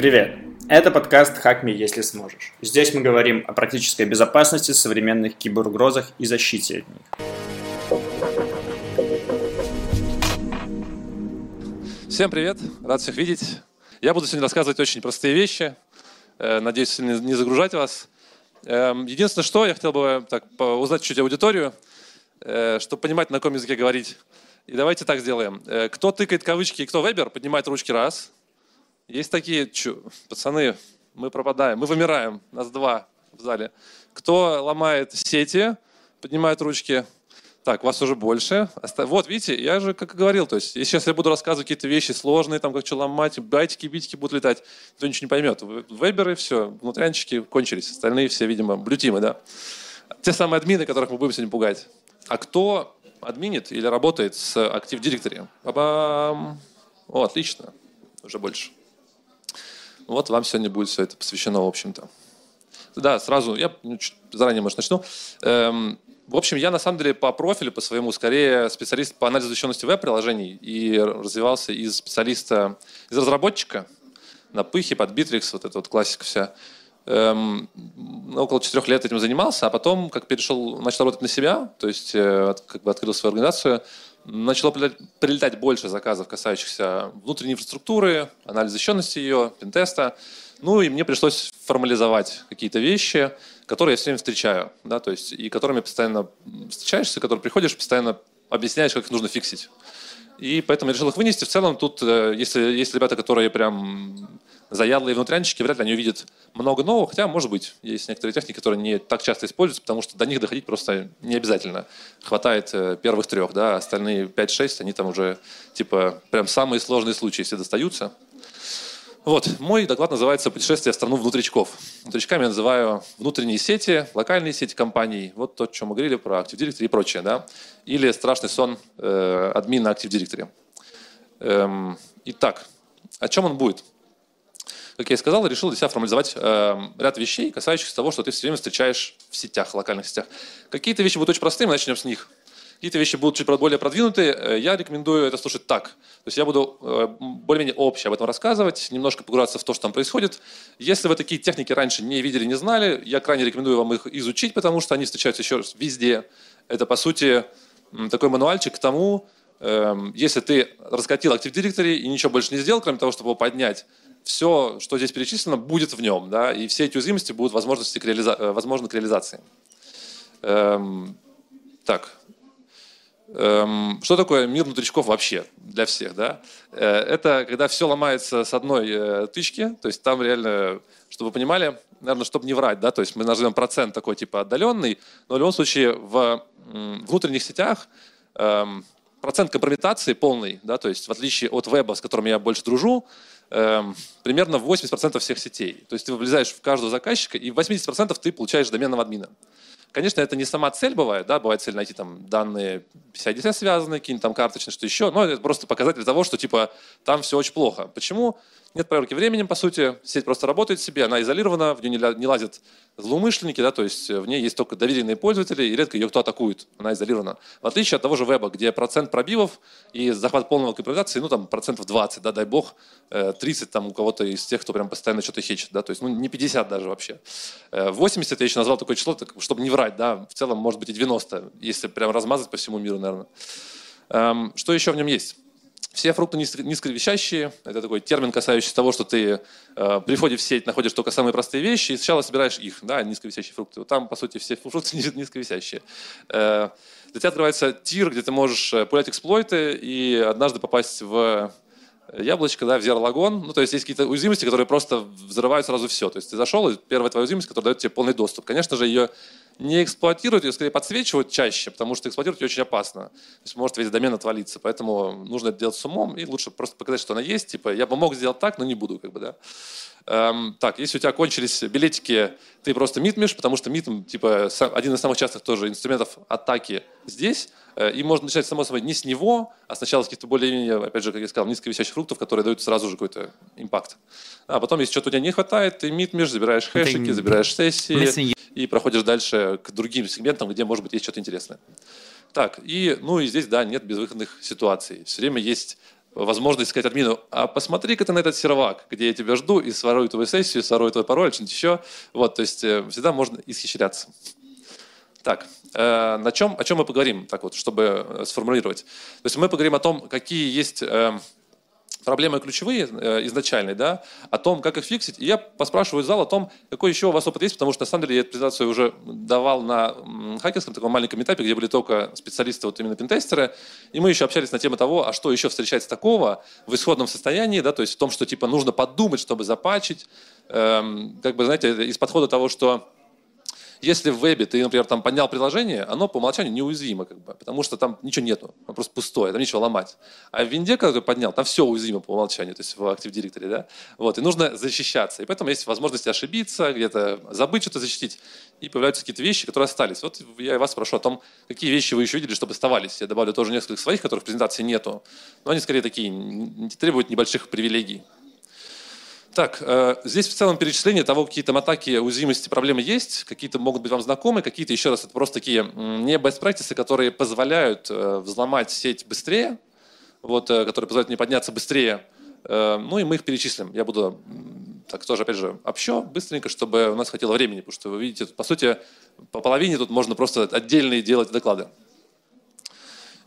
Привет! Это подкаст «Хакми, если сможешь». Здесь мы говорим о практической безопасности, современных киберугрозах и защите от них. Всем привет! Рад всех видеть. Я буду сегодня рассказывать очень простые вещи. Э, надеюсь, не загружать вас. Эм, единственное, что я хотел бы так, узнать чуть аудиторию, э, чтобы понимать, на каком языке говорить. И давайте так сделаем. Э, кто тыкает кавычки и кто вебер, поднимает ручки раз – есть такие, чу, пацаны, мы пропадаем, мы вымираем, нас два в зале. Кто ломает сети, поднимает ручки. Так, вас уже больше. Вот, видите, я же как и говорил, то есть, сейчас я буду рассказывать какие-то вещи сложные, там, как что ломать, байтики, битики будут летать, никто ничего не поймет. Веберы, все, внутрянчики кончились, остальные все, видимо, блютимы, да. Те самые админы, которых мы будем сегодня пугать. А кто админит или работает с Active Directory? Ба-бам! О, отлично, уже больше. Вот вам сегодня будет все это посвящено, в общем-то. Да, сразу, я ну, заранее, может, начну. Эм, в общем, я на самом деле по профилю, по своему, скорее специалист по анализу защищенности веб-приложений и развивался из специалиста, из разработчика на Пыхе, под Bittrex, вот эта вот классика вся. Эм, около четырех лет этим занимался, а потом, как перешел, начал работать на себя, то есть э, как бы открыл свою организацию, начало прилетать больше заказов, касающихся внутренней инфраструктуры, анализа защищенности ее, пентеста. Ну и мне пришлось формализовать какие-то вещи, которые я все время встречаю, да, то есть и которыми постоянно встречаешься, которые приходишь, постоянно объясняешь, как их нужно фиксить. И поэтому я решил их вынести. В целом тут, э, если есть ребята, которые прям заядлые внутрянщики, вряд ли они увидят много нового, хотя, может быть, есть некоторые техники, которые не так часто используются, потому что до них доходить просто не обязательно. Хватает э, первых трех, да, остальные 5-6, они там уже, типа, прям самые сложные случаи, если достаются. Вот, мой доклад называется «Путешествие в страну внутричков». Внутричками я называю внутренние сети, локальные сети компаний, вот то, о чем мы говорили про Active Directory и прочее, да, или страшный сон э, админа Active Directory. Эм, итак, о чем он будет? Как я и сказал, решил для себя формализовать э, ряд вещей, касающихся того, что ты все время встречаешь в сетях, локальных сетях. Какие-то вещи будут очень простые, мы начнем с них. Какие-то вещи будут чуть более продвинутые. Э, я рекомендую это слушать так. То есть я буду э, более-менее общее об этом рассказывать, немножко погружаться в то, что там происходит. Если вы такие техники раньше не видели, не знали, я крайне рекомендую вам их изучить, потому что они встречаются еще раз везде. Это, по сути, такой мануальчик к тому, если ты раскатил Active Directory и ничего больше не сделал, кроме того, чтобы его поднять, все, что здесь перечислено, будет в нем, да, и все эти уязвимости будут возможности к реализа... Э, возможны к реализации. Эм, так, эм, что такое мир внутричков вообще для всех, да? Э, это когда все ломается с одной э, тычки, то есть там реально, чтобы вы понимали, наверное, чтобы не врать, да, то есть мы назовем процент такой типа отдаленный, но в любом случае в внутренних сетях эм, процент компрометации полный, да, то есть в отличие от веба, с которым я больше дружу, эм, примерно 80% всех сетей. То есть ты влезаешь в каждого заказчика, и 80% ты получаешь доменного админа. Конечно, это не сама цель бывает, да, бывает цель найти там данные PCI-DSS связанные, какие-нибудь там карточные, что еще, но это просто показатель того, что типа там все очень плохо. Почему? Нет проверки временем, по сути, сеть просто работает себе, она изолирована, в нее не лазят злоумышленники, да, то есть в ней есть только доверенные пользователи, и редко ее кто атакует, она изолирована. В отличие от того же веба, где процент пробивов и захват полного компрометации, ну там процентов 20, да, дай бог, 30 э, там у кого-то из тех, кто прям постоянно что-то хечет, да, то есть ну не 50 даже вообще. 80 э, я еще назвал такое число, чтобы не врать, да, в целом может быть и 90, если прям размазать по всему миру, наверное. Эм, что еще в нем есть? Все фрукты низковещащие, это такой термин, касающийся того, что ты э, при входе в сеть находишь только самые простые вещи, и сначала собираешь их, да, низковисящие фрукты. Там, по сути, все фрукты низковисящие. Э, для тебя открывается тир, где ты можешь э, пулять эксплойты и однажды попасть в яблочко, да, в зеролагон. Ну, то есть есть какие-то уязвимости, которые просто взрывают сразу все. То есть ты зашел, и первая твоя уязвимость, которая дает тебе полный доступ. Конечно же, ее не эксплуатируют, ее скорее подсвечивают чаще, потому что эксплуатировать ее очень опасно. То есть может весь домен отвалиться, поэтому нужно это делать с умом, и лучше просто показать, что она есть. Типа, я бы мог сделать так, но не буду, как бы, да. Эм, так, если у тебя кончились билетики, ты просто митмишь, потому что митм, типа, один из самых частых тоже инструментов атаки здесь, и можно начать, само собой, не с него, а сначала с каких-то более-менее, опять же, как я сказал, низковисящих фруктов, которые дают сразу же какой-то импакт. А потом, если что-то у тебя не хватает, ты митмишь, забираешь хэшики, забираешь сессии и проходишь дальше к другим сегментам, где, может быть, есть что-то интересное. Так, и, ну и здесь, да, нет безвыходных ситуаций. Все время есть возможность сказать админу, а посмотри-ка ты на этот сервак, где я тебя жду, и сворую твою сессию, сворую твой пароль, что-нибудь еще. Вот, то есть э, всегда можно исхищряться. Так, э, на чем, о чем мы поговорим, так вот, чтобы э, сформулировать. То есть мы поговорим о том, какие есть э, проблемы ключевые э, изначальные, да, о том, как их фиксить. И я поспрашиваю зал о том, какой еще у вас опыт есть, потому что на самом деле я эту презентацию уже давал на хакерском таком маленьком этапе, где были только специалисты, вот именно пентестеры, и мы еще общались на тему того, а что еще встречается такого в исходном состоянии, да, то есть в том, что типа нужно подумать, чтобы запачить, эм, как бы, знаете, из подхода того, что если в вебе ты, например, там поднял приложение, оно по умолчанию неуязвимо, как бы, потому что там ничего нету, оно просто пустое, там нечего ломать. А в винде, когда ты поднял, там все уязвимо по умолчанию, то есть в Active Directory, да? Вот, и нужно защищаться. И поэтому есть возможность ошибиться, где-то забыть что-то защитить, и появляются какие-то вещи, которые остались. Вот я вас спрошу о том, какие вещи вы еще видели, чтобы оставались. Я добавлю тоже несколько своих, которых в презентации нету, но они скорее такие, требуют небольших привилегий. Так, э, здесь в целом перечисление того, какие там атаки, уязвимости, проблемы есть, какие-то могут быть вам знакомы, какие-то, еще раз, это просто такие не best practices, которые позволяют э, взломать сеть быстрее, вот, э, которые позволяют мне подняться быстрее. Ну и мы их перечислим. Я буду так тоже, опять же, общо быстренько, чтобы у нас хватило времени, потому что вы видите, по сути, по половине тут можно просто отдельные делать доклады.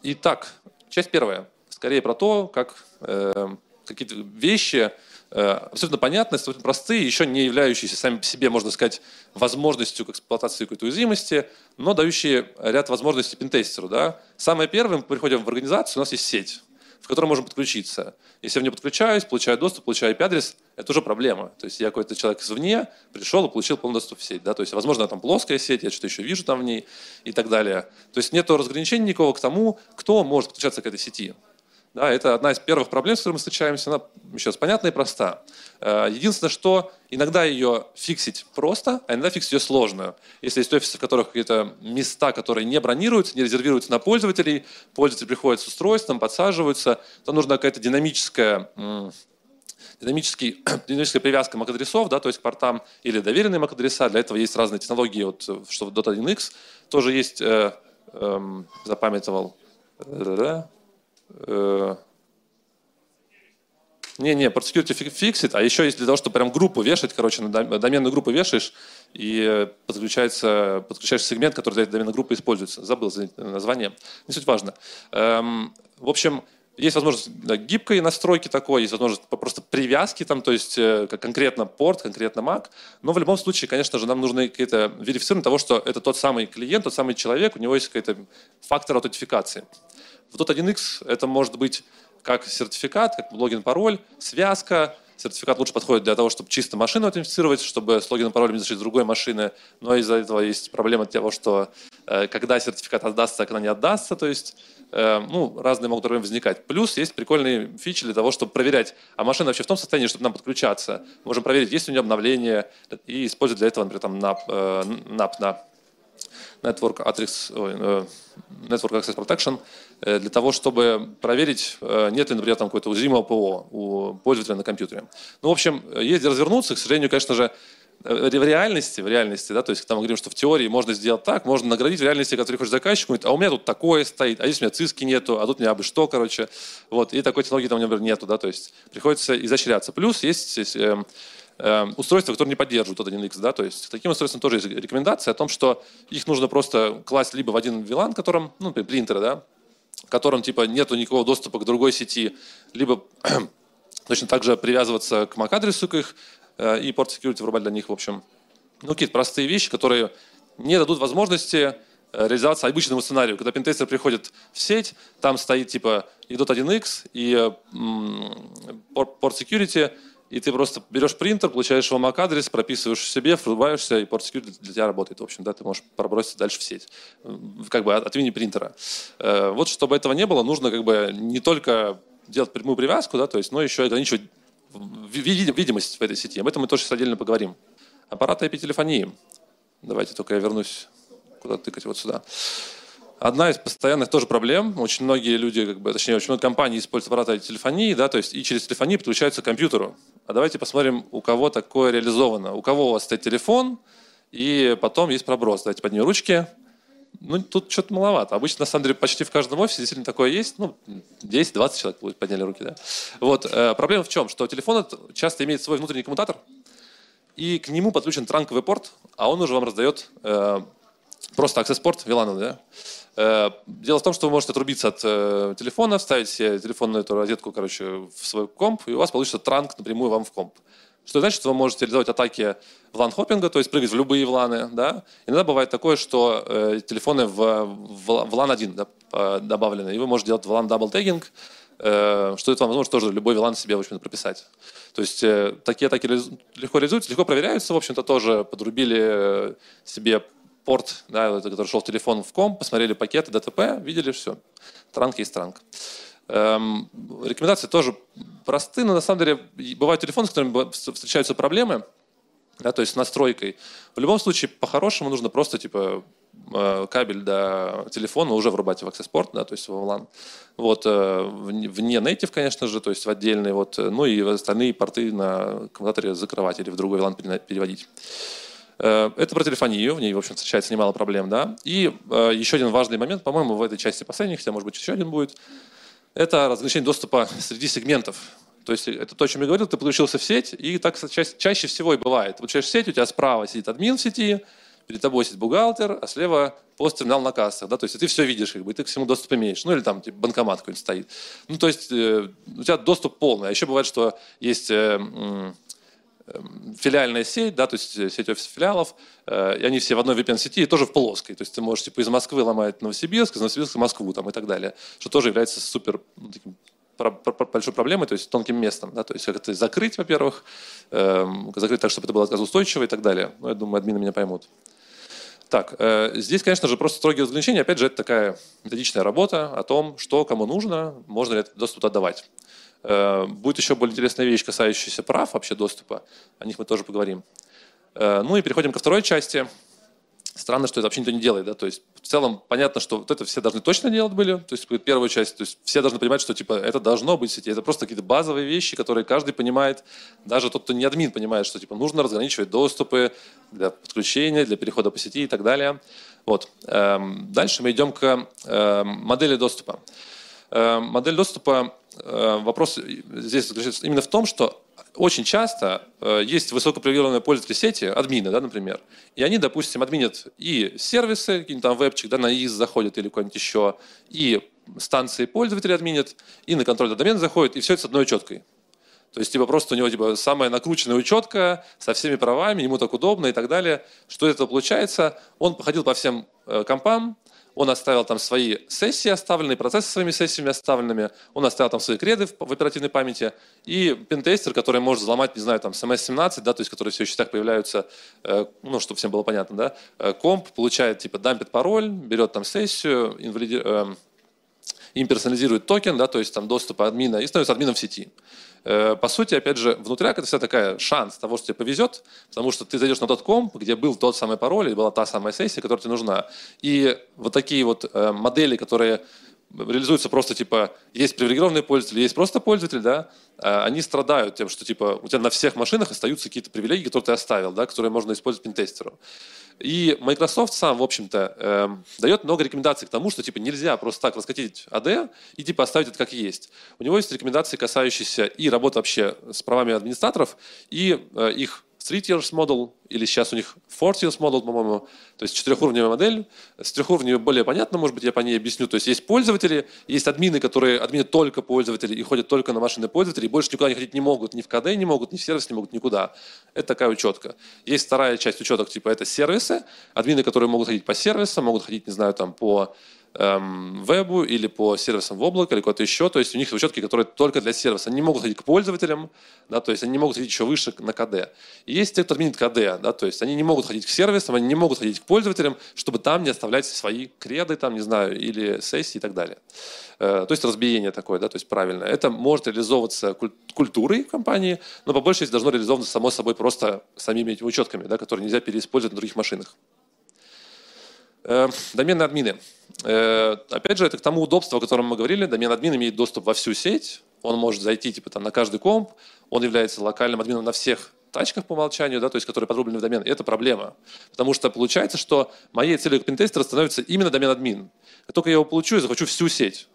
Итак, часть первая. Скорее про то, как э, какие-то вещи, абсолютно понятные, абсолютно простые, еще не являющиеся сами по себе, можно сказать, возможностью к эксплуатации какой-то уязвимости, но дающие ряд возможностей пентестеру. Да? Самое первое, мы приходим в организацию, у нас есть сеть, в которой можем подключиться. Если я в нее подключаюсь, получаю доступ, получаю IP-адрес, это уже проблема. То есть я какой-то человек извне пришел и получил полный доступ в сеть. Да? То есть, возможно, там плоская сеть, я что-то еще вижу там в ней и так далее. То есть нет разграничения никакого к тому, кто может подключаться к этой сети. Да, это одна из первых проблем, с которой мы встречаемся. Она раз понятна и проста. Э, единственное, что иногда ее фиксить просто, а иногда фиксить ее сложно. Если есть офисы, в которых какие-то места, которые не бронируются, не резервируются на пользователей, пользователи приходят с устройством, подсаживаются, то нужна какая-то динамическая динамический, динамическая привязка MAC-адресов, да, то есть к портам или доверенные MAC-адреса. Для этого есть разные технологии, вот, что в Dota1X тоже есть, э, э, запамятовал, не-не, port security фиксит, а еще есть для того, чтобы прям группу вешать, короче, на доменную группу вешаешь, и подключается, подключаешь сегмент, который для этой доменной группы используется. Забыл название, не суть важно. Эм, в общем, есть возможность да, гибкой настройки такой, есть возможность просто привязки, там, то есть э, конкретно порт, конкретно Mac. Но в любом случае, конечно же, нам нужно какие-то верифицирование того, что это тот самый клиент, тот самый человек, у него есть какой-то фактор аутентификации. В Dot1X это может быть как сертификат, как логин-пароль, связка. Сертификат лучше подходит для того, чтобы чисто машину аутентифицировать, чтобы с логином паролем зашить с другой машины. Но из-за этого есть проблема того, что э, когда сертификат отдастся, а когда не отдастся, то есть э, ну, разные могут проблемы возникать. Плюс есть прикольные фичи для того, чтобы проверять, а машина вообще в том состоянии, чтобы нам подключаться. Можем проверить, есть у нее обновление, и использовать для этого, например, там, NAP, э, NAP на Network Address, Network Access Protection, э, для того, чтобы проверить, э, нет ли, например, там какой-то уязвимого ПО у пользователя на компьютере. Ну, в общем, есть развернуться, к сожалению, конечно же, э, в реальности, в реальности, да, то есть там мы говорим, что в теории можно сделать так, можно наградить в реальности, когда приходишь заказчик, говорит, а у меня тут такое стоит, а здесь у меня циски нету, а тут у меня абы что, короче, вот, и такой технологии там, например, нету, да, то есть приходится изощряться. Плюс есть, есть устройства, которые не поддерживают этот 1X. Да? То есть таким устройствам тоже есть рекомендация о том, что их нужно просто класть либо в один VLAN, которым, ну, например, принтеры, да, которым типа нету никакого доступа к другой сети, либо точно так же привязываться к MAC-адресу к их э, и порт security врубать для них, в общем. Ну, какие-то простые вещи, которые не дадут возможности э, реализоваться обычному сценарию. Когда пентестер приходит в сеть, там стоит типа и .1x, и порт security, и ты просто берешь принтер, получаешь его MAC-адрес, прописываешь себе, врубаешься, и порт security для тебя работает. В общем, да, ты можешь пробросить дальше в сеть. Как бы от, имени принтера. Э, вот чтобы этого не было, нужно как бы не только делать прямую привязку, да, то есть, но еще ограничивать видимость в этой сети. Об этом мы тоже отдельно поговорим. Аппараты IP-телефонии. Давайте только я вернусь куда тыкать, вот сюда. Одна из постоянных тоже проблем, очень многие люди, как бы, точнее, очень много компаний используют аппараты телефонии, да, то есть и через телефонию подключаются к компьютеру. А давайте посмотрим, у кого такое реализовано. У кого у вас стоит телефон, и потом есть проброс. Давайте поднимем ручки. ну, тут что-то маловато. Обычно, на самом деле, почти в каждом офисе действительно такое есть. Ну, 10-20 человек подняли руки, да. Вот. Э, проблема в чем? Что телефон часто имеет свой внутренний коммутатор, и к нему подключен транковый порт, а он уже вам раздает э, просто аксесс-порт VLAN, да. Э, дело в том, что вы можете отрубиться от э, телефона, вставить себе телефонную эту розетку, короче, в свой комп, и у вас получится транк напрямую вам в комп. Что значит, что вы можете реализовать атаки VLAN hopping а, то есть прыгать в любые VLAN ы. Да? Иногда бывает такое, что э, телефоны в, в VLAN 1 да, добавлены, и вы можете делать VLAN double tagging, э, что это вам возможно тоже любой VLAN себе в общем прописать. То есть э, такие атаки легко реализуются, легко проверяются, в общем-то тоже подрубили себе порт, да, который шел в телефон в ком, посмотрели пакеты DTP, видели все. Trunk есть trunk. Эм, рекомендации тоже просты, но на самом деле бывают телефоны, с которыми встречаются проблемы, да, то есть с настройкой. В любом случае, по-хорошему нужно просто типа э, кабель до телефона уже врубать в Access Port, да, то есть в LAN. Вот, э, вне native, конечно же, то есть в отдельный, вот, ну и остальные порты на коммутаторе закрывать или в другой LAN переводить. Э, это про телефонию, в ней, в общем, встречается немало проблем, да. И еще один важный момент, по-моему, в этой части последних, хотя, может быть, еще один будет – это разграничение доступа среди сегментов. То есть это то, о чем я говорил, ты подключился в сеть, и так ча чаще всего и бывает. Подключаешь в сеть, у тебя справа сидит админ в сети, перед тобой сидит бухгалтер, а слева посттерминал на кассах. Да? То есть ты все видишь, как бы, и ты к всему доступ имеешь. Ну или там типа, банкомат какой-нибудь стоит. Ну то есть э, у тебя доступ полный. А еще бывает, что есть э, филиальная сеть, да, то есть э, сеть офисов филиалов, э, и они все в одной VPN-сети и тоже в плоской. То есть ты можешь типа из Москвы ломать Новосибирск, из Новосибирска Москву там, и так далее, что тоже является супер ну, таким, большой проблемой, то есть тонким местом. Да, то есть как это закрыть, во-первых, э, закрыть так, чтобы это было газоустойчиво и так далее. Ну, я думаю, админы меня поймут. Так, э, здесь, конечно же, просто строгие разграничения. Опять же, это такая методичная работа о том, что кому нужно, можно ли этот доступ отдавать. Э, будет еще более интересная вещь, касающаяся прав вообще доступа. О них мы тоже поговорим. Э, ну и переходим ко второй части. Странно, что это вообще никто не делает. Да? То есть в целом понятно, что вот это все должны точно делать были. То есть первую часть, то есть все должны понимать, что типа это должно быть в сети. Это просто какие-то базовые вещи, которые каждый понимает. Даже тот, кто не админ, понимает, что типа нужно разграничивать доступы для подключения, для перехода по сети и так далее. Вот. Эм, дальше мы идем к эм, модели доступа. Модель доступа Э, вопрос здесь заключается именно в том, что очень часто э, есть высокопривилегированные пользователи сети, админы, да, например, и они, допустим, админят и сервисы, какие-нибудь там вебчик, да, на ИИС заходят или куда-нибудь еще, и станции пользователей админят, и на контроль домен заходят, и все это с одной учеткой. То есть, типа, просто у него типа, самая накрученная учетка со всеми правами, ему так удобно и так далее. Что это получается? Он походил по всем э, компам, он оставил там свои сессии оставленные, процессы своими сессиями оставленными, он оставил там свои креды в, оперативной памяти, и пентестер, который может взломать, не знаю, там, SMS-17, да, то есть, которые все еще так появляются, э, ну, чтобы всем было понятно, да, э, комп получает, типа, дампит пароль, берет там сессию, инвалиди... э, имперсонализирует токен, да, то есть там доступ админа, и становится админом в сети. Э, по сути, опять же, внутряк это вся такая шанс того, что тебе повезет, потому что ты зайдешь на тот комп, где был тот самый пароль, и была та самая сессия, которая тебе нужна. И вот такие вот э, модели, которые реализуются просто типа есть привилегированные пользователи, есть просто пользователи, да, а они страдают тем, что типа у тебя на всех машинах остаются какие-то привилегии, которые ты оставил, да, которые можно использовать пентестеру. И Microsoft сам, в общем-то, э, дает много рекомендаций к тому, что типа нельзя просто так раскатить AD и типа оставить это как есть. У него есть рекомендации, касающиеся и работы вообще с правами администраторов, и э, их three tiers model, или сейчас у них four tiers model, по-моему, то есть четырехуровневая модель. С трехуровневой более понятно, может быть, я по ней объясню. То есть есть пользователи, есть админы, которые админы только пользователи и ходят только на машины пользователей, больше никуда не ходить не могут, ни в КД не могут, ни в сервис не могут, никуда. Это такая учетка. Есть вторая часть учеток, типа это сервисы, админы, которые могут ходить по сервисам, могут ходить, не знаю, там по эм, вебу или по сервисам в облако или куда-то еще. То есть у них учетки, которые только для сервиса. Они не могут ходить к пользователям, да, то есть они не могут ходить еще выше на КД. И есть те, кто админит КД, да, то есть они не могут ходить к сервисам, они не могут ходить к пользователям, чтобы там не оставлять свои креды, там, не знаю, или сессии и так далее. Э, то есть разбиение такое, да, то есть правильно. Это может реализовываться культурой компании, но по большей части должно реализовываться само собой просто самими этими учетками, да, которые нельзя переиспользовать на других машинах. Э, доменные админы. Э, опять же, это к тому удобству, о котором мы говорили. Домен админ имеет доступ во всю сеть. Он может зайти типа, там, на каждый комп. Он является локальным админом на всех тачках по умолчанию, да, то есть которые подрублены в домен, это проблема. Потому что получается, что моей целью пентестера становится именно домен админ. Как только я его получу, я захочу всю сеть.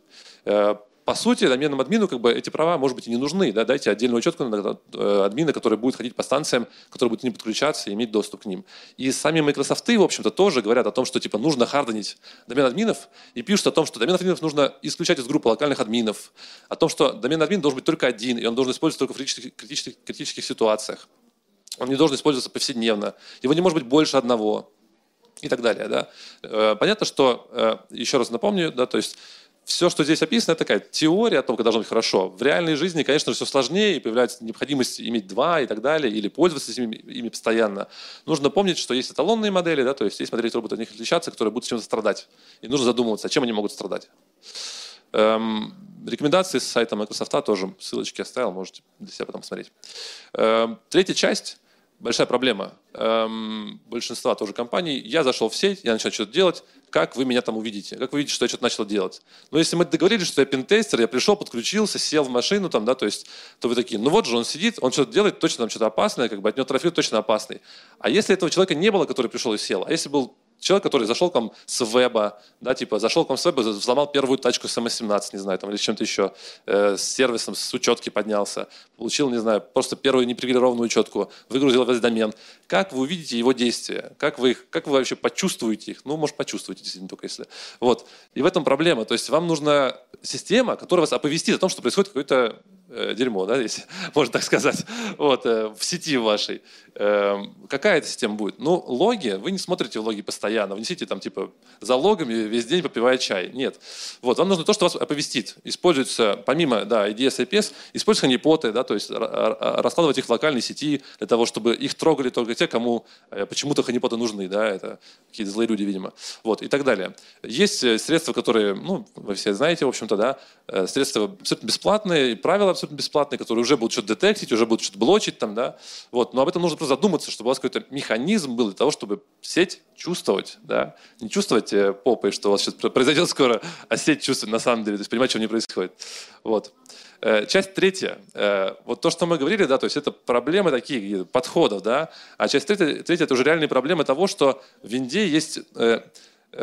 По сути, доменному админу как бы эти права, может быть, и не нужны. Да? Дайте отдельную учетку на э, админа, который будет ходить по станциям, который будет к ним подключаться и иметь доступ к ним. И сами Microsoft, в общем-то, тоже говорят о том, что типа нужно харденить домен админов и пишут о том, что домен админов нужно исключать из группы локальных админов, о том, что домен админ должен быть только один, и он должен использоваться только в критических, критических, критических ситуациях. Он не должен использоваться повседневно. Его не может быть больше одного и так далее. Да? Э, понятно, что, э, еще раз напомню, да, то есть все, что здесь описано, это такая теория о том, как должно быть хорошо. В реальной жизни, конечно, все сложнее, и появляется необходимость иметь два и так далее, или пользоваться ими, ими постоянно. Нужно помнить, что есть эталонные модели, да, то есть есть модели, которые будут от них отличаться, которые будут чем-то страдать. И нужно задумываться, а чем они могут страдать. Эм, рекомендации с сайта Microsoft тоже, ссылочки оставил, можете для себя потом посмотреть. Эм, третья часть большая проблема эм, большинства тоже компаний. Я зашел в сеть, я начал что-то делать, как вы меня там увидите, как вы видите, что я что-то начал делать. Но если мы договорились, что я пентестер, я пришел, подключился, сел в машину, там, да, то есть, то вы такие, ну вот же он сидит, он что-то делает, точно там что-то опасное, как бы от него трафик точно опасный. А если этого человека не было, который пришел и сел, а если был человек, который зашел к вам с веба, да, типа зашел к вам с веба, взломал первую тачку с MS-17, не знаю, там, или с чем-то еще, э, с сервисом, с учетки поднялся, получил, не знаю, просто первую непривилегированную учетку, выгрузил весь домен. Как вы увидите его действия? Как вы, их, как вы вообще почувствуете их? Ну, может, почувствуете, действительно, только если. Вот. И в этом проблема. То есть вам нужна система, которая вас оповестит о том, что происходит какой-то дерьмо, да, если можно так сказать, вот, э, в сети вашей. Э, какая эта система будет? Ну, логи, вы не смотрите логи постоянно, внесите там типа за логами весь день попивая чай. Нет. Вот, вам нужно то, что вас оповестит. Используется, помимо, да, IDS, IPS, используются ханипоты, да, то есть раскладывать их в локальной сети для того, чтобы их трогали только те, кому э, почему-то ханипоты нужны, да, это какие-то злые люди, видимо. Вот, и так далее. Есть э, средства, которые, ну, вы все знаете, в общем-то, да, э, средства абсолютно бесплатные, правила абсолютно бесплатные, которые уже будут что-то детектить, уже будут что-то блочить там, да. Вот, но об этом нужно просто задуматься, чтобы у вас какой-то механизм был для того, чтобы сеть чувствовать, да. Не чувствовать попой, что у вас сейчас произойдет скоро, а сеть чувствовать на самом деле, то есть понимать, что не происходит. Вот. Часть третья. Вот то, что мы говорили, да, то есть это проблемы такие, подходов, да. А часть третья, третья это уже реальные проблемы того, что в Винде есть Э,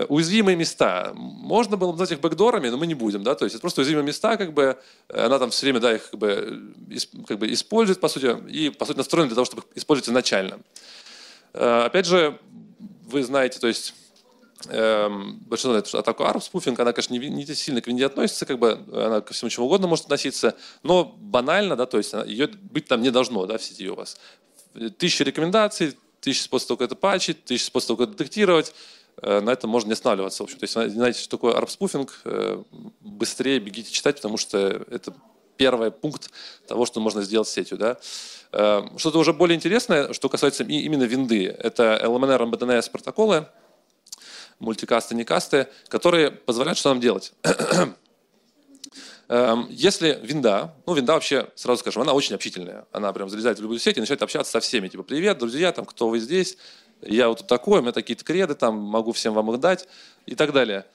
уязвимые места. Можно было назвать их бэкдорами, но мы не будем, да, то есть это просто уязвимые места, как бы, она там все время, да, их как бы, как бы использует, по сути, и, по сути, настроена для того, чтобы их использовать изначально. Э, опять же, вы знаете, то есть, эм, большинство знает, что атаку ARP спуфинг, она, конечно, не, не сильно к винде относится, как бы она ко всему чему угодно может относиться, но банально, да, то есть ее быть там не должно, да, в сети у вас. Тысячи рекомендаций, тысячи способов это патчить, тысячи способов это детектировать, Э, на этом можно не останавливаться. В общем, то есть, знаете, что такое арпспуфинг, э, быстрее бегите читать, потому что это первый пункт того, что можно сделать с сетью. Да? Э, что-то уже более интересное, что касается именно винды, это LMNR MBDNS протоколы, мультикасты, некасты, которые позволяют что нам делать. Эм, если винда, ну винда вообще, сразу скажем, она очень общительная. Она прям залезает в любую сеть и начинает общаться со всеми. Типа, привет, друзья, там, кто вы здесь, я вот такой, у меня такие-то креды, там, могу всем вам их дать и так далее.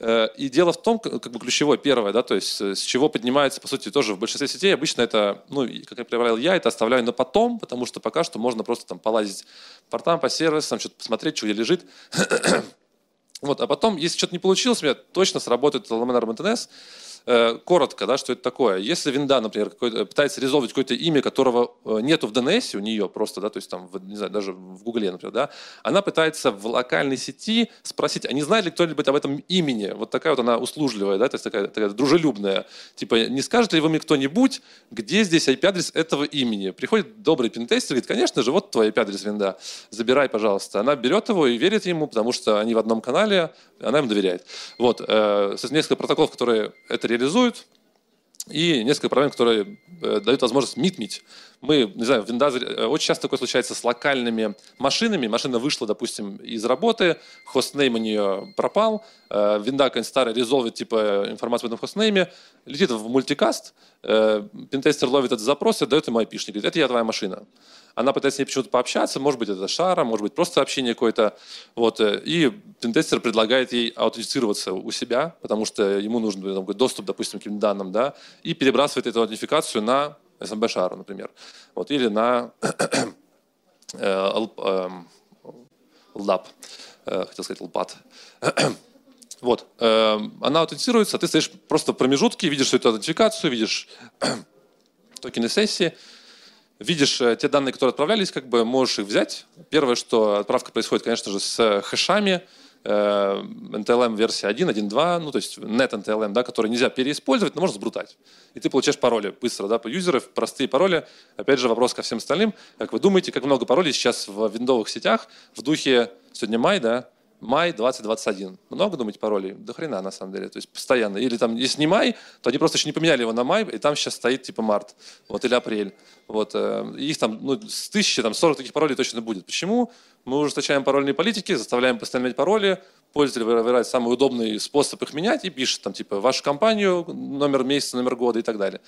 Э, и дело в том, как бы ключевое, первое, да, то есть э, с чего поднимается, по сути, тоже в большинстве сетей обычно это, ну, как я проверял я, это оставляю на потом, потому что пока что можно просто там полазить по портам, по сервисам, что-то посмотреть, что где лежит. вот, а потом, если что-то не получилось, у меня точно сработает MTNS, Э, коротко, да, что это такое. Если винда, например, пытается резолвить какое-то имя, которого э, нету в DNS у нее просто, да, то есть там, не знаю, даже в Гугле, например, да, она пытается в локальной сети спросить, а не знает ли кто-нибудь об этом имени? Вот такая вот она услужливая, да, то есть такая, такая дружелюбная. Типа, не скажет ли вы мне кто-нибудь, где здесь IP-адрес этого имени? Приходит добрый пентестер, говорит, конечно же, вот твой IP-адрес винда, забирай, пожалуйста. Она берет его и верит ему, потому что они в одном канале, она им доверяет. Вот, э, несколько протоколов, которые это реализуют, и несколько проблем, которые э, дают возможность MITM ить. Мы, не знаю, в Виндазере э, очень часто такое случается с локальными машинами. Машина вышла, допустим, из работы, hostname у нее пропал, э, винда какая-нибудь старая резолвит типа информацию об этом hostname е, летит в мультикаст, пентестер ловит этот запрос и дает ему айпишник, говорит, это я твоя машина. Она пытается с ней почему-то пообщаться, может быть, это шара, может быть, просто общение какое-то. Вот, и пентестер предлагает ей аутентифицироваться у себя, потому что ему нужен там, доступ, допустим, к каким-то данным, да, и перебрасывает эту аутентификацию на SMB шару, например. Вот, или на LDAP, хотел сказать LPAT. Вот, она аутентифицируется, ты стоишь просто в промежутке, видишь эту аутентификацию, видишь токены сессии, видишь те данные, которые отправлялись, как бы можешь их взять. Первое, что отправка происходит, конечно же, с хэшами, NTLM версия 1, 1.2, ну то есть net NTLM, да, который нельзя переиспользовать, но можно сбрутать. И ты получаешь пароли быстро, да, по юзеров, простые пароли. Опять же, вопрос ко всем остальным. Как вы думаете, как много паролей сейчас в виндовых сетях в духе, сегодня май, да, май 2021. Много, думаете, паролей? До хрена, на самом деле. То есть постоянно. Или там, если не май, то они просто еще не поменяли его на май, и там сейчас стоит типа март. Вот, или апрель. Вот. Э, их там, ну, с тысячи, там, 40 таких паролей точно будет. Почему? Мы ужесточаем парольные политики, заставляем постоянно менять пароли, пользователь выбирает самый удобный способ их менять и пишет там типа вашу компанию, номер месяца, номер года и так далее.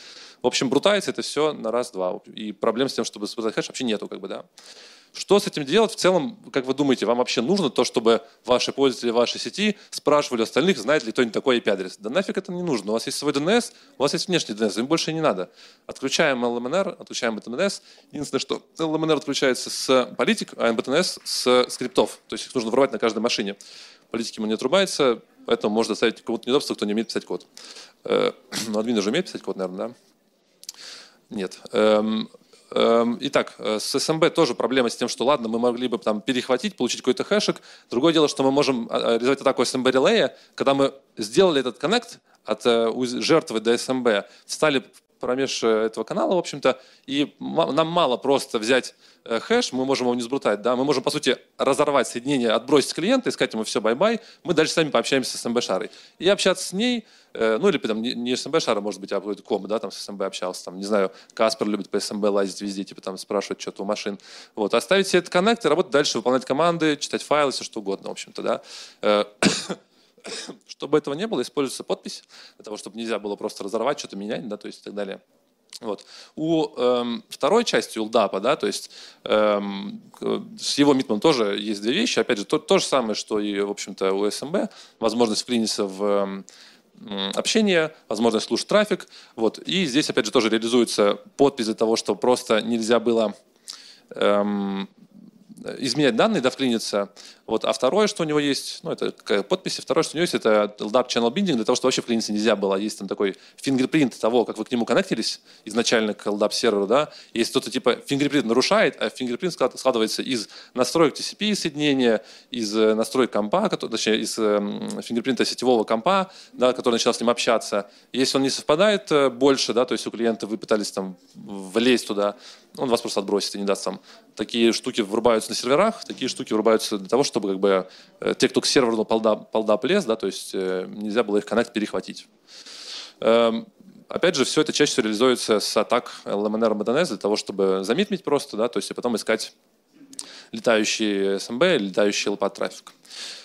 В общем, брутается это все на раз-два. И проблем с тем, чтобы создать хэш вообще нету, как бы, да. Что с этим делать? В целом, как вы думаете, вам вообще нужно то, чтобы ваши пользователи вашей сети спрашивали остальных, знает ли кто-нибудь такой IP-адрес? Да нафиг это не нужно. У вас есть свой DNS, у вас есть внешний DNS, им больше не надо. Отключаем LMNR, отключаем BTNS. Единственное, что LMNR отключается с политик, а BTNS с скриптов. То есть их нужно врывать на каждой машине. Политики ему не отрубается, поэтому можно доставить кому-то неудобство, кто не умеет писать код. Э, ну, админы же умеют писать код, наверное, да? Нет. Эм, итак, э, с SMB тоже проблема с тем, что ладно, мы могли бы там перехватить, получить какой-то хэшек. Другое дело, что мы можем а, а, реализовать атаку SMB relay, когда мы сделали этот коннект от э, жертвы до SMB, стали промеж э, этого канала, в общем-то, и нам мало просто взять хэш, мы можем его не сбрутать, да, мы можем, по сути, разорвать соединение, отбросить клиента и сказать ему все, bye-bye, мы дальше сами пообщаемся с SMB-шарой. И общаться с ней, Э, ну или там не СМБ шара, может быть, а какой-то ком, да, там с СМБ общался, там, не знаю, Каспер любит по СМБ лазить везде, типа там спрашивать что-то у машин. Вот, оставить себе этот коннект и работать дальше, выполнять команды, читать файлы, все что угодно, в общем-то, да. Чтобы этого не было, используется подпись, для того, чтобы нельзя было просто разорвать, что-то менять, да, то есть и так далее. Вот. У эм, второй части улдапа, да, то есть эм, с его митмом тоже есть две вещи. Опять же, то, то же самое, что и, в общем-то, у СМБ, возможность вклиниться в эм, общение, возможность слушать трафик. Вот. И здесь, опять же, тоже реализуется подпись для того, чтобы просто нельзя было эм, изменять данные, да, вклиниться. Вот. А второе, что у него есть, ну, это подписи, второе, что у него есть, это LDAP Channel Binding, для того, чтобы вообще вклиниться нельзя было. Есть там такой фингерпринт того, как вы к нему коннектились изначально к LDAP серверу, да. Если кто-то типа фингерпринт нарушает, а фингерпринт складывается из настроек TCP соединения, из э, настроек компа, точнее, из эм, фингерпринта сетевого компа, да, который начал с ним общаться. Если он не совпадает э, больше, да, то есть у клиента вы пытались там влезть туда, он вас просто отбросит и не даст там. Такие штуки врубаются на серверах, такие штуки врубаются для того, чтобы как бы э, те, кто к серверу полда, полда лез, да, то есть э, нельзя было их коннект перехватить. Эм, опять же, все это чаще реализуется с атак LMNR MDNS для того, чтобы замитмить просто, да, то есть и потом искать летающий SMB, летающий LPAD трафик.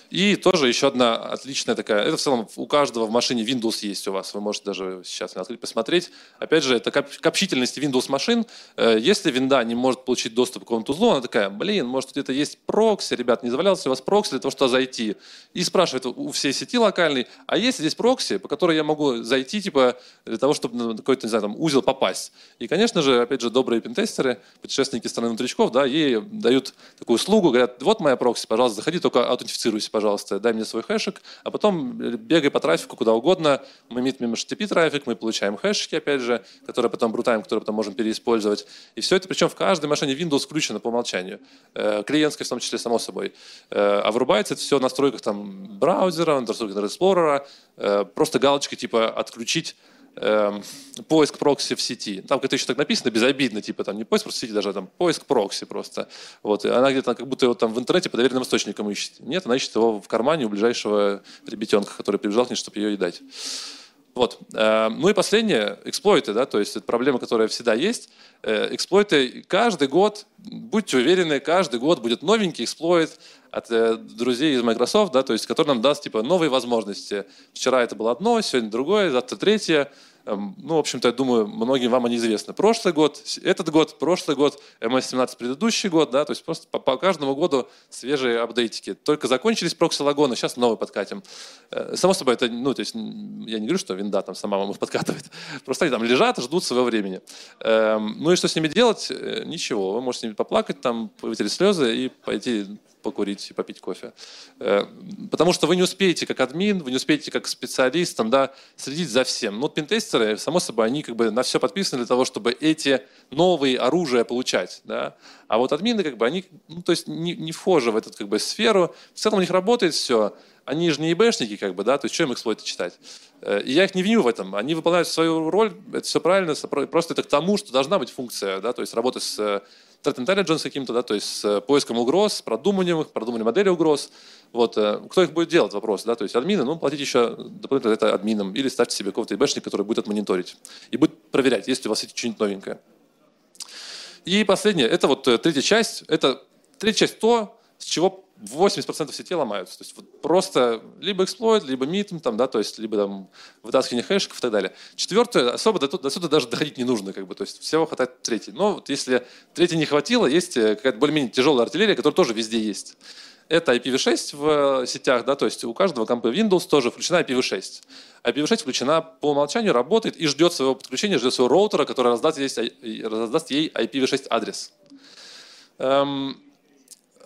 И тоже еще одна отличная такая, это в целом у каждого в машине Windows есть у вас, вы можете даже сейчас открыть, посмотреть. Опять же, это к общительности Windows машин. Э, если винда не может получить доступ к какому-то узлу, она такая, блин, может где-то есть прокси, ребят, не завалялся у вас прокси для того, чтобы зайти. И спрашивает у всей сети локальной, а есть здесь прокси, по которой я могу зайти, типа, для того, чтобы на какой-то, не знаю, там, узел попасть. И, конечно же, опять же, добрые пентестеры, путешественники страны внутричков, да, ей дают такую услугу, говорят, вот моя прокси, пожалуйста, заходи, только аутентифицируйся, пожалуйста, дай мне свой хэшик, а потом бегай по трафику куда угодно, мы мимо HTTP трафик, мы получаем хэшики, опять же, которые потом брутаем, которые потом можем переиспользовать. И все это, причем в каждой машине Windows включено по умолчанию. Э, клиентской в том числе, само собой. Э, а вырубается это все в настройках там, браузера, в настройках Explorer, э, просто галочкой типа «отключить э, поиск прокси в сети. Там как-то еще так написано, безобидно, типа там не поиск просто в сети, даже а там поиск прокси просто. Вот. И она где-то как будто его там в интернете по доверенным источникам ищет. Нет, она ищет его в кармане у ближайшего ребятенка, который прибежал к ней, чтобы ее едать. Вот. Э, ну и последнее, эксплойты, да, то есть это проблема, которая всегда есть. Э, эксплойты каждый год, будьте уверены, каждый год будет новенький эксплойт от э, друзей из Microsoft, да, то есть который нам даст типа новые возможности. Вчера это было одно, сегодня другое, завтра третье. Эм, ну, в общем-то, я думаю, многим вам они известны. Прошлый год, этот год, прошлый год, MS-17 предыдущий год, да, то есть просто по, по каждому году свежие апдейтики. Только закончились прокси-лагоны, сейчас новый подкатим. Э, само собой, это, ну, то есть, я не говорю, что винда там сама вам их подкатывает. Просто они там лежат, ждут своего времени. Эм, ну и что с ними делать? Э, ничего. Вы можете с ними поплакать, там, вытереть слезы и пойти покурить и попить кофе. Э, потому что вы не успеете как админ, вы не успеете как специалист там, да, следить за всем. Вот пентестеры, само собой, они как бы на все подписаны для того, чтобы эти новые оружия получать. Да? А вот админы, как бы, они ну, то есть не, не вхожи в эту как бы, сферу. В целом у них работает все. Они же не ИБшники, как бы, да, то есть что им эксплойты читать? Э, и я их не виню в этом. Они выполняют свою роль, это все правильно, просто это к тому, что должна быть функция, да, то есть работать с threat intelligence каким-то, да, то есть с э, поиском угроз, продуманием их, продуманием модели угроз. Вот, э, кто их будет делать, вопрос, да, то есть админы, ну, платите еще дополнительно это админам, или ставьте себе какого-то ИБшника, который будет это мониторить и будет проверять, есть ли у вас что-нибудь новенькое. И последнее, это вот э, третья часть, это третья часть то, с чего 80% сетей ломаются. То есть вот просто либо эксплойт, либо митм, там, да, то есть либо там вытаскивание хэшиков и так далее. Четвертое, особо до, до сюда даже доходить не нужно, как бы, то есть всего хватает третий. Но вот если третий не хватило, есть э, какая-то более-менее тяжелая артиллерия, которая тоже везде есть. Это IPv6 в сетях, да, то есть у каждого компа Windows тоже включена IPv6. IPv6 включена по умолчанию, работает и ждет своего подключения, ждет своего роутера, который раздаст ей, раздаст ей IPv6 адрес. Эм,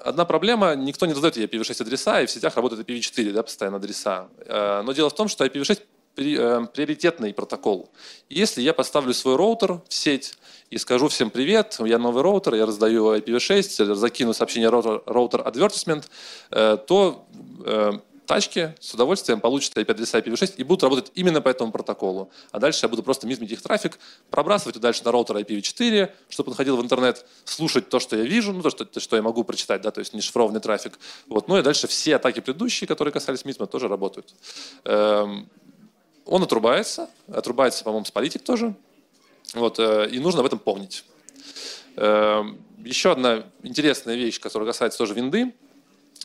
Одна проблема, никто не задает IPv6 адреса, и в сетях работает IPv4, да, постоянно адреса. Э, но дело в том, что IPv6 э, приоритетный протокол. Если я поставлю свой роутер в сеть и скажу всем привет, я новый роутер, я раздаю IPv6, закину сообщение router, router advertisement, э, то тачки с удовольствием получат IP-адреса IPv6 и будут работать именно по этому протоколу. А дальше я буду просто MITM ить их трафик, пробрасывать дальше на роутер IPv4, чтобы он ходил в интернет, слушать то, что я вижу, ну, то, что, что я могу прочитать, да, то есть не шифрованный трафик. Вот. Ну и дальше все атаки предыдущие, которые касались MITM а, тоже работают. Эм, он отрубается, отрубается, по-моему, с политик тоже. Вот, э, и нужно об этом помнить. Эм, еще одна интересная вещь, которая касается тоже винды,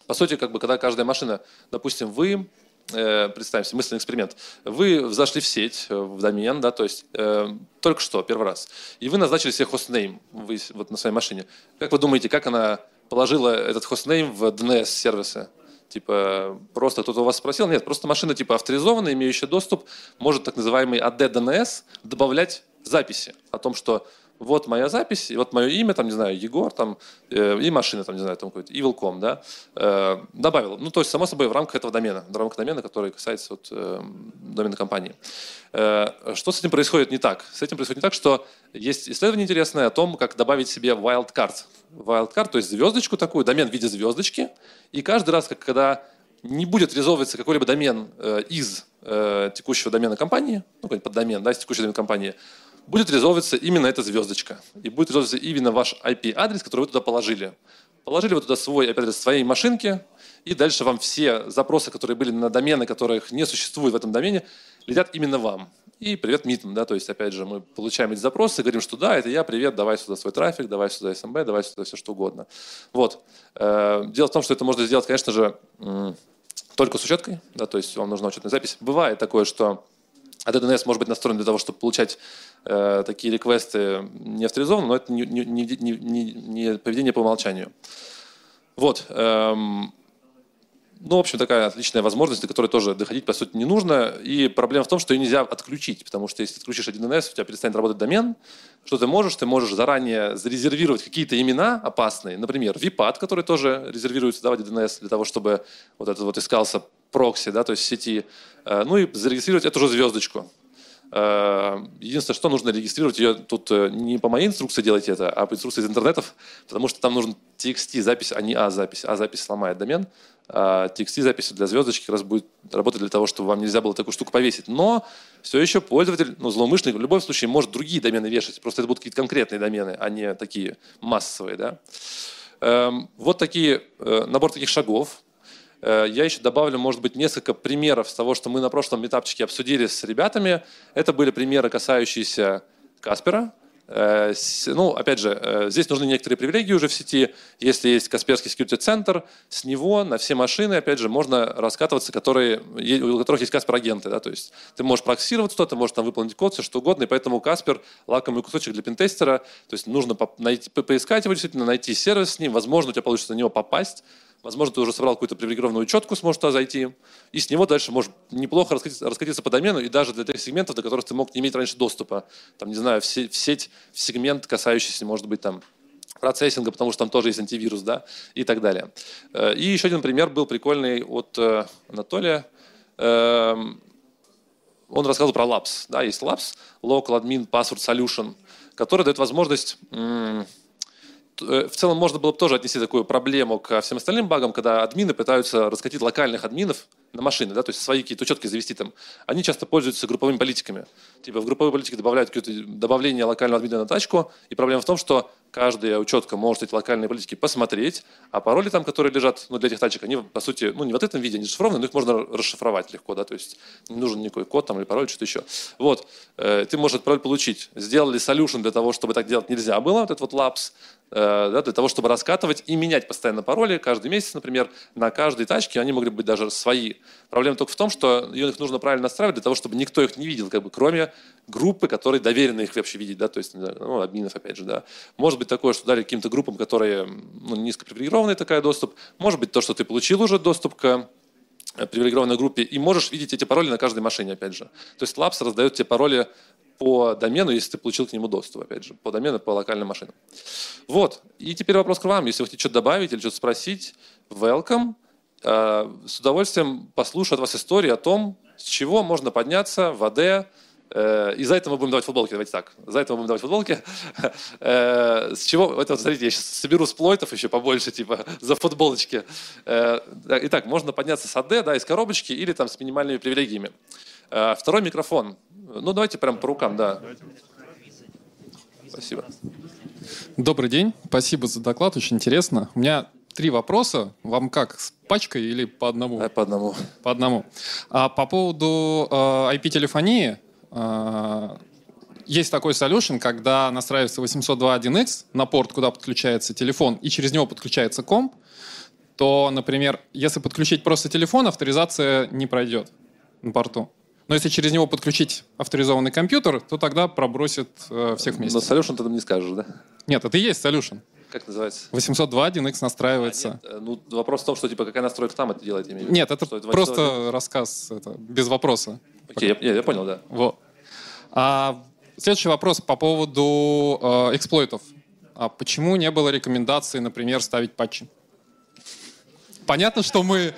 по сути, как бы, когда каждая машина, допустим, вы э, представим себе мысленный эксперимент. Вы зашли в сеть, э, в домен, да, то есть э, только что, первый раз, и вы назначили себе хостнейм вы, вот на своей машине. Как вы думаете, как она положила этот хостнейм в DNS-сервисы? Типа, просто кто-то у вас спросил? Нет, просто машина типа авторизованная, имеющая доступ, может так называемый AD DNS добавлять записи о том, что вот моя запись, вот мое имя, там, не знаю, Егор, там, э, и машина, там, не знаю, там какой-то, Evilcom, да, э, добавил. Ну, то есть, само собой, в рамках этого домена, в рамках домена, который касается вот, э, домена компании. Э, что с этим происходит не так? С этим происходит не так, что есть исследование интересное о том, как добавить себе wildcard. Wildcard, то есть звездочку такую, домен в виде звездочки, и каждый раз, как, когда не будет реализовываться какой-либо домен э, из э, текущего домена компании, ну, какой-нибудь поддомен, да, из текущего домена компании, будет реализовываться именно эта звездочка. И будет реализовываться именно ваш IP-адрес, который вы туда положили. Положили вы туда свой IP-адрес своей машинки, и дальше вам все запросы, которые были на домены, которых не существует в этом домене, летят именно вам. И привет митм, да, то есть, опять же, мы получаем эти запросы, говорим, что да, это я, привет, давай сюда свой трафик, давай сюда SMB, давай сюда все что угодно. Вот. Э, дело в том, что это можно сделать, конечно же, только с учеткой, да, то есть вам нужна учетная запись. Бывает такое, что а DNS может быть настроен для того, чтобы получать э, такие реквесты не авторизованно, но это не, не, не, не, не поведение по умолчанию. Вот. Эм, ну, в общем, такая отличная возможность, до которой тоже доходить, по сути, не нужно. И проблема в том, что ее нельзя отключить, потому что если отключишь 1С, у тебя перестанет работать домен. Что ты можешь? Ты можешь заранее зарезервировать какие-то имена опасные, например, VPAD, который тоже резервируется давать 1С для того, чтобы вот этот вот искался прокси, да, то есть сети. Э, ну и зарегистрировать эту же звездочку. Э, единственное, что нужно регистрировать ее тут э, не по моей инструкции делайте это, а по инструкции из интернетов, потому что там нужен TXT запись, а не А запись. А сломает домен, а TXT запись для звездочки как раз будет работать для того, чтобы вам нельзя было такую штуку повесить. Но все еще пользователь, ну, злоумышленник в любом случае может другие домены вешать. Просто это будут какие-то конкретные домены, а не такие массовые. Да? Эм, вот такие, набор таких шагов. Э, я еще добавлю, может быть, несколько примеров того, что мы на прошлом этапчике обсудили с ребятами. Это были примеры, касающиеся Каспера, Э, ну, опять же, э, здесь нужны некоторые привилегии уже в сети. Если есть Касперский security центр, с него на все машины, опять же, можно раскатываться, которые, у которых есть Каспер-агенты. Да? То есть ты можешь проксировать что-то, можешь там выполнить код, все что угодно, и поэтому Каспер – лакомый кусочек для пентестера. То есть нужно найти, поискать его действительно, найти сервис с ним, возможно, у тебя получится на него попасть, Возможно, ты уже собрал какую-то привилегированную учетку, сможешь туда зайти, и с него дальше можешь неплохо раскатиться, раскатиться по домену, и даже для тех сегментов, до которых ты мог не иметь раньше доступа. Там, не знаю, в сеть, в сегмент, касающийся, может быть, там, процессинга, потому что там тоже есть антивирус, да, и так далее. Э, и еще один пример был прикольный от э, Анатолия. Эм, он рассказывал про Labs. Да, есть Labs, Local Admin Password Solution, который дает возможность в целом можно было бы тоже отнести такую проблему к всем остальным багам, когда админы пытаются раскатить локальных админов на машины, да, то есть свои какие-то учетки завести там. Они часто пользуются групповыми политиками. Типа в групповой политике добавляют какое-то добавление локального админа на тачку, и проблема в том, что каждая учетка может эти локальные политики посмотреть, а пароли там, которые лежат ну, для этих тачек, они, по сути, ну, не в этом виде, они зашифрованы, но их можно расшифровать легко, да, то есть не нужен никакой код там или пароль, что-то еще. Вот, э, ты можешь этот пароль получить. Сделали solution для того, чтобы так делать нельзя было, вот этот вот лапс, э, да, для того, чтобы раскатывать и менять постоянно пароли каждый месяц, например, на каждой тачке, они могли быть даже свои. Проблема только в том, что их нужно правильно настраивать для того, чтобы никто их не видел, как бы, кроме группы, которые доверены их вообще видеть, да, то есть, ну, админов, опять же, да. Может быть такое, что дали каким-то группам, которые ну, низкопривилегированный такая доступ. Может быть то, что ты получил уже доступ к э, привилегированной группе, и можешь видеть эти пароли на каждой машине, опять же. То есть Labs раздает тебе пароли по домену, если ты получил к нему доступ, опять же, по домену, по локальным машинам. Вот. И теперь вопрос к вам. Если вы хотите что-то добавить или что-то спросить, welcome. Э, с удовольствием послушаю от вас истории о том, с чего можно подняться в АД, Э, и за это мы будем давать футболки, давайте так. За это мы будем давать футболки. Э, с чего? Это, смотрите, я сейчас соберу сплойтов еще побольше, типа, за футболочки. Итак, можно подняться с АД, да, из коробочки или там с минимальными привилегиями. Второй микрофон. Ну, давайте прям по рукам, да. Спасибо. Добрый день. Спасибо за доклад, очень интересно. У меня три вопроса. Вам как, с пачкой или по одному? по одному. По одному. А по поводу э, IP-телефонии, а, есть такой solution, когда настраивается 802.1x на порт, куда подключается телефон, и через него подключается комп, то, например, если подключить просто телефон, авторизация не пройдет на порту. Но если через него подключить авторизованный компьютер, то тогда пробросит э, всех вместе. Но solution ты там не скажешь, да? Нет, это и есть solution. Как называется? 802.1x настраивается. А, нет, э, ну, вопрос в том, что типа какая настройка там это делает? Имею нет, это, это просто рассказ, это без вопроса. Окей, я, я понял, да. Вот. А, следующий вопрос по поводу э, эксплойтов. А почему не было рекомендации, например, ставить патчи? Понятно, что мы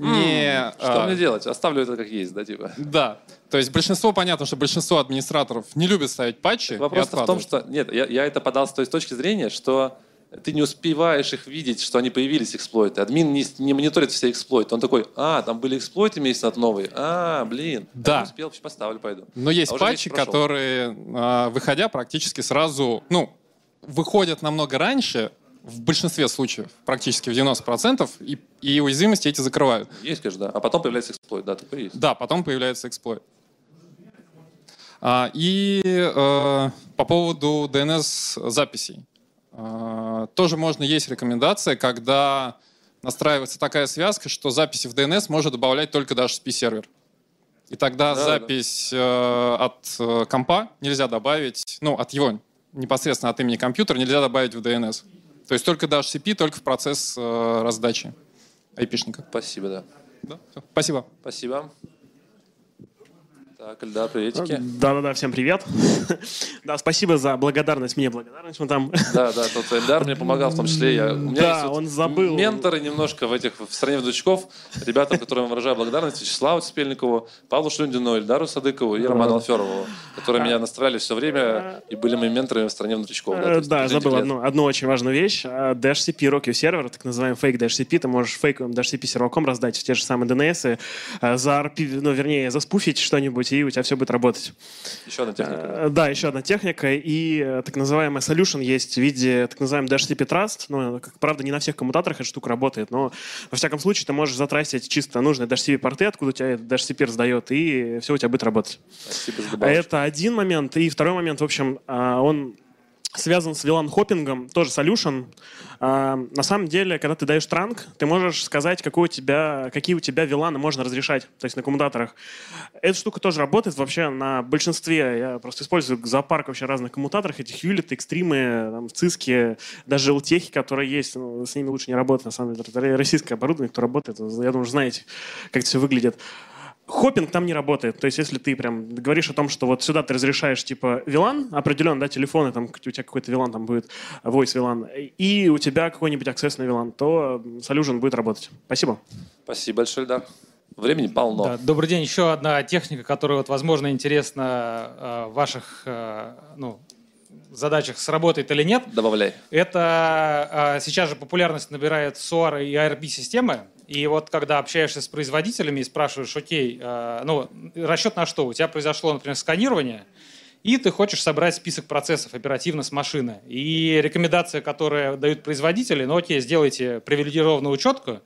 не... Что а, мне делать? Оставлю это как есть, да, типа? Да. То есть большинство, понятно, что большинство администраторов не любят ставить патчи. Вопрос в том, что... Нет, я, я это подал с той точки зрения, что ты не успеваешь их видеть, что они появились, эксплойты. Админ не, не мониторит все эксплойты. Он такой, а, там были эксплойты месяц от новые. А, блин. Да. Не успел, поставлю, пойду. Но есть а патчи, которые, а, выходя, практически сразу, ну, выходят намного раньше, в большинстве случаев, практически в 90%, и, и уязвимости эти закрывают. Есть, конечно, да. А потом появляется эксплойт, да, такой есть. Да, потом появляется эксплойт. А, и э, по поводу DNS-записей. А, тоже можно, есть рекомендация, когда настраивается такая связка, что записи в DNS может добавлять только DHCP сервер. И тогда да, запись да. Э, от э, компа нельзя добавить, ну, от его непосредственно от имени компьютера нельзя добавить в DNS. То есть только DHCP, только в процесс э, раздачи айпишника. Спасибо, да. да? Спасибо. Спасибо. Так, Эльдар, приветики. Да-да-да, всем привет. да, спасибо за благодарность мне, благодарность мы там. да, да, тут Эльдар мне помогал в том числе. Я, у меня да, есть он вот забыл. Менторы немножко в этих, в стране вдучков, ребята, которым выражаю благодарность, Вячеславу Цепельникову, Павлу Шлюндину, Эльдару Садыкову и Роману Алферову, которые меня наставляли все время и были моими менторами в стране внутричков. Да, да забыл одну, одну очень важную вещь. DHCP Rocky сервер, так называемый фейк DHCP, ты можешь фейковым DHCP серваком раздать в те же самые DNS, за RP, ну, вернее, заспуфить что-нибудь и у тебя все будет работать. Еще одна техника. Э, да, еще одна техника. И э, так называемая solution есть в виде так называемой DHCP Trust. Ну, как, правда, не на всех коммутаторах эта штука работает, но во всяком случае ты можешь затрастить чисто нужные DHCP-порты, откуда у тебя DHCP раздает, и все у тебя будет работать. Спасибо Это один момент. И второй момент, в общем, а, он связан с VLAN-хоппингом, тоже solution. А, на самом деле, когда ты даешь транк, ты можешь сказать, какой у тебя, какие у тебя VLAN можно разрешать, то есть на коммутаторах. Эта штука тоже работает вообще на большинстве. Я просто использую зоопарк вообще разных коммутаторах, эти Хьюлиты, Экстримы, там, Циски, даже LTEхи, которые есть, ну, с ними лучше не работать, на самом деле. Это российское оборудование, кто работает, я думаю, знаете, как это все выглядит хоппинг там не работает. То есть, если ты прям говоришь о том, что вот сюда ты разрешаешь типа VLAN, определенно, да, телефоны, там у тебя какой-то VLAN там будет, voice VLAN, и у тебя какой-нибудь аксесс на VLAN, то Solution будет работать. Спасибо. Спасибо большое, да. Времени полно. Да, добрый день. Еще одна техника, которая, вот, возможно, интересна э, ваших э, ну, задачах, сработает или нет. Добавляй. Это э, сейчас же популярность набирает SOAR и ARP-системы. И вот когда общаешься с производителями и спрашиваешь, окей, э, ну, расчет на что? У тебя произошло, например, сканирование, и ты хочешь собрать список процессов оперативно с машины. И рекомендация, которую дают производители, ну окей, сделайте привилегированную учетку,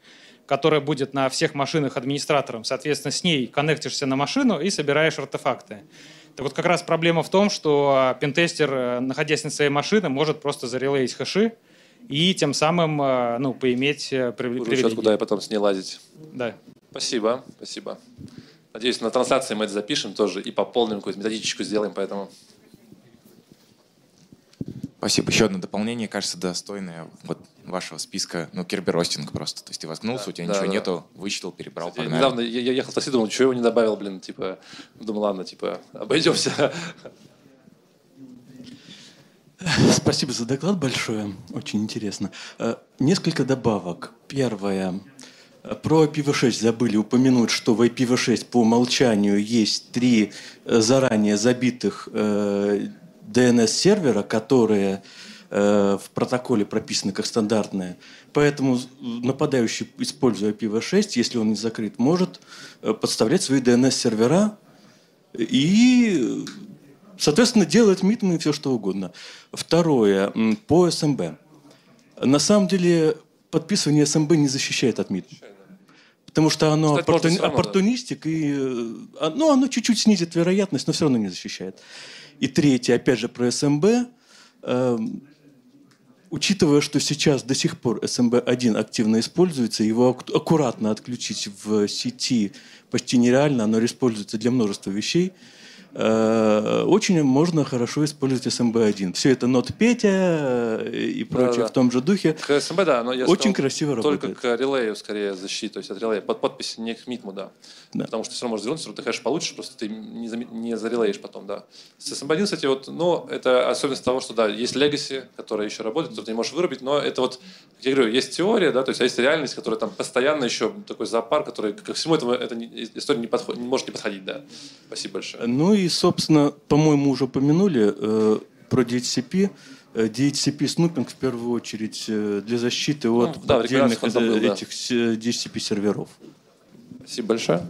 которая будет на всех машинах администратором. Соответственно, с ней коннектишься на машину и собираешь артефакты. Так вот, как раз проблема в том, что пентестер, э, находясь на своей машине, может просто зарелеить хэши, и тем самым э, ну, поиметь э, привилегии. куда я потом с ней лазить. Да. Спасибо, спасибо. Надеюсь, на трансляции мы это запишем тоже и пополним какую-то методичку сделаем, поэтому... Спасибо. Еще одно дополнение, кажется, достойное вот вашего списка, ну, керберостинг просто. То есть ты воткнулся, да, у тебя да, ничего да. нету, вычитал, перебрал, Кстати, погнали. Недавно я, я ехал в такси, думал, что его не добавил, блин, типа, думал, ладно, типа, обойдемся. Спасибо за доклад большое, очень интересно. Э, несколько добавок. Первое. Про IPv6 забыли упомянуть, что в IPv6 по умолчанию есть три э, заранее забитых DNS-сервера, э, которые в протоколе прописаны как стандартные. Поэтому нападающий, используя IPv6, если он не закрыт, может подставлять свои DNS-сервера и Соответственно, делать митмы и все что угодно. Второе, по СМБ. На самом деле, подписывание СМБ не защищает от МИД. Потому что оно Кстати, оппортуни... равно, оппортунистик, да. и э, ну, оно чуть-чуть снизит вероятность, но все равно не защищает. И третье, опять же, про СМБ. Э, учитывая, что сейчас до сих пор СМБ-1 активно используется, его аккуратно отключить в сети почти нереально, оно используется для множества вещей – очень можно хорошо использовать SMB1. Все это нот Петя э, и прочее да, да. в том же духе. К SMB, да, но я очень сказал, красиво только работает. Только к релею скорее защита, то есть от релея, под подпись не к митму, да. да. Потому что все равно можешь вернуться, ты хэш получишь, просто ты не, за, не зарелеешь потом, да. С SMB1, кстати, вот, ну, это особенность того, что, да, есть legacy, которая еще работает, которую ты не можешь вырубить, но это вот, как я говорю, есть теория, да, то есть есть реальность, которая там постоянно еще такой зоопарк, который ко всему этому эта история не, подходит, не может не подходить, да. Спасибо большое. Ну и, собственно, по-моему, уже упомянули э, про DHCP. Э, DHCP снупинг в первую очередь э, для защиты ну, от да, отдельных был, этих. DHCP серверов. Спасибо большое.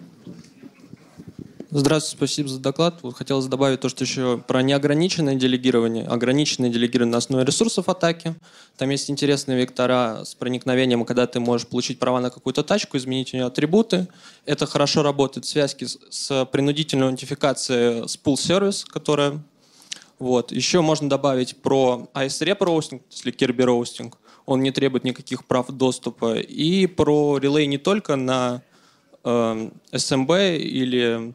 Здравствуйте, спасибо за доклад. Вот хотелось добавить то, что еще про неограниченное делегирование. Ограниченное делегирование на основе ресурсов атаки. Там есть интересные вектора с проникновением, когда ты можешь получить права на какую-то тачку, изменить у нее атрибуты. Это хорошо работает в связке с, принудительной аутентификацией с pool сервис, которая... Вот. Еще можно добавить про ASREP роустинг, если Kirby роустинг. Он не требует никаких прав доступа. И про релей не только на э, SMB или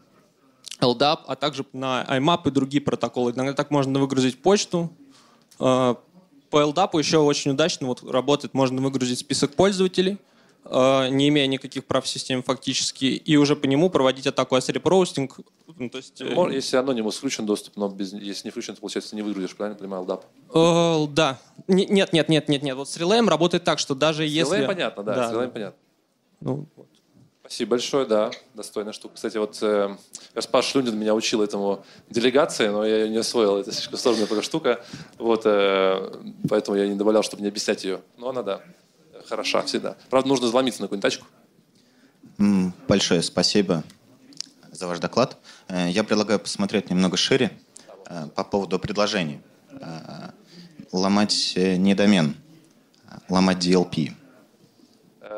LDAP, а также на IMAP и другие протоколы. Иногда так можно выгрузить почту. Э, по LDAP еще очень удачно вот работает, можно выгрузить список пользователей, э, не имея никаких прав в системе фактически, и уже по нему проводить атаку ASREP роустинг. Ну, то есть, э, если анонимус включен доступ, но без, если не включен, то, получается, не выгрузишь, правильно понимаю, LDAP? Да. Нет, нет, нет, нет, нет. Вот с релеем работает так, что даже с если... С понятно, да, да. с понятно. Ну, вот. Спасибо большое, да, достойная штука. Кстати, вот э, Гаспар Шлюндин меня учил этому делегации, но я ее не освоил, это слишком сложная пока штука, вот, э, поэтому я не добавлял, чтобы не объяснять ее. Но она, да, хороша всегда. Правда, нужно заломиться на какую-нибудь тачку. Большое спасибо за ваш доклад. Э, я предлагаю посмотреть немного шире э, по поводу предложений. Э, ломать не домен, ломать DLP.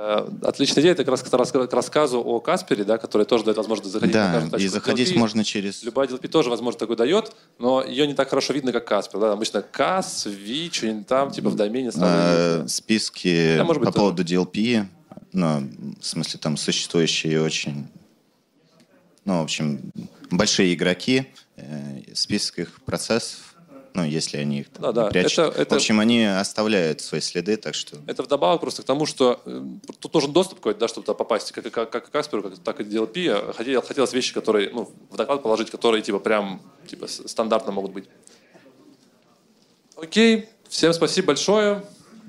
Э, отличная идея. Это как раз к рассказу о Каспере, да, который тоже дает возможность заходить да, на каждую и заходить DLP. можно через... Любая DLP тоже возможность такой дает, но ее не так хорошо видно, как Каспер. Да? Обычно Кас, Ви, что-нибудь там, типа в домене. А, списки да, может быть, по тоже. поводу DLP, ну, в смысле, там существующие очень, ну, в общем, большие игроки, э, список их процессов, ну, если они их там, да, да. прячут. Это, это, в общем, они оставляют свои следы, так что... Это вдобавок просто к тому, что э, тут нужен доступ какой-то, да, чтобы туда попасть, как, как, как и Касперу, как, так и DLP. Хотел, хотелось вещи, которые, ну, в доклад положить, которые, типа, прям, типа, стандартно могут быть. Окей, всем спасибо большое.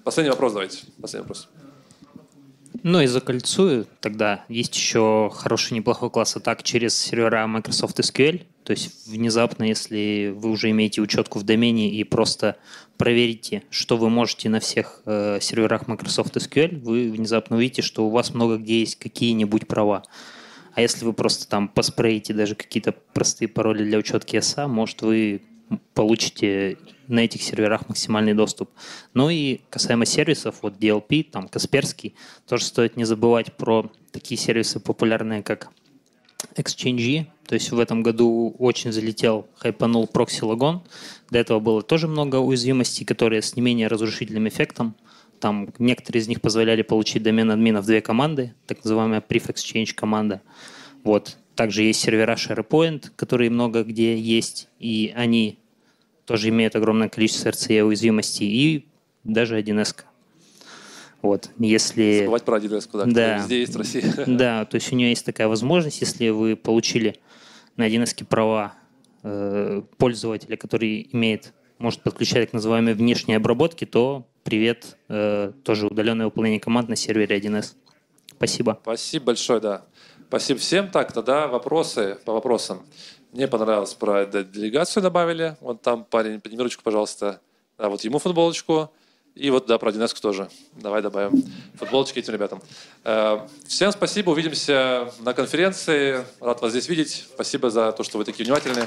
Последний вопрос давайте. Последний вопрос. Ну и закольцую тогда. Есть еще хороший неплохой класс атак через сервера Microsoft SQL. То есть внезапно, если вы уже имеете учетку в домене и просто проверите, что вы можете на всех э, серверах Microsoft SQL, вы внезапно увидите, что у вас много где есть какие-нибудь права. А если вы просто там поспреете даже какие-то простые пароли для учетки SA, может вы получите на этих серверах максимальный доступ. Ну и касаемо сервисов, вот DLP, там Касперский, тоже стоит не забывать про такие сервисы популярные, как Exchange. То есть в этом году очень залетел, хайпанул Proxy Logon. До этого было тоже много уязвимостей, которые с не менее разрушительным эффектом. Там некоторые из них позволяли получить домен админа в две команды, так называемая Prefix Change команда. Вот. Также есть сервера SharePoint, которые много где есть, и они тоже имеют огромное количество RCE уязвимостей, и даже 1С. Вот, если... Забывать про 1С, да, да, везде есть в России. Да, то есть у нее есть такая возможность, если вы получили на 1С права э, пользователя, который имеет, может подключать так называемые внешние обработки, то привет, э, тоже удаленное выполнение команд на сервере 1С. Спасибо. Спасибо большое, да. Спасибо всем. Так, тогда вопросы по вопросам. Мне понравилось про делегацию добавили. Вот там парень, подними ручку, пожалуйста. Да, вот ему футболочку. И вот, да, про 1 тоже. Давай добавим футболочки этим ребятам. Э, всем спасибо. Увидимся на конференции. Рад вас здесь видеть. Спасибо за то, что вы такие внимательные.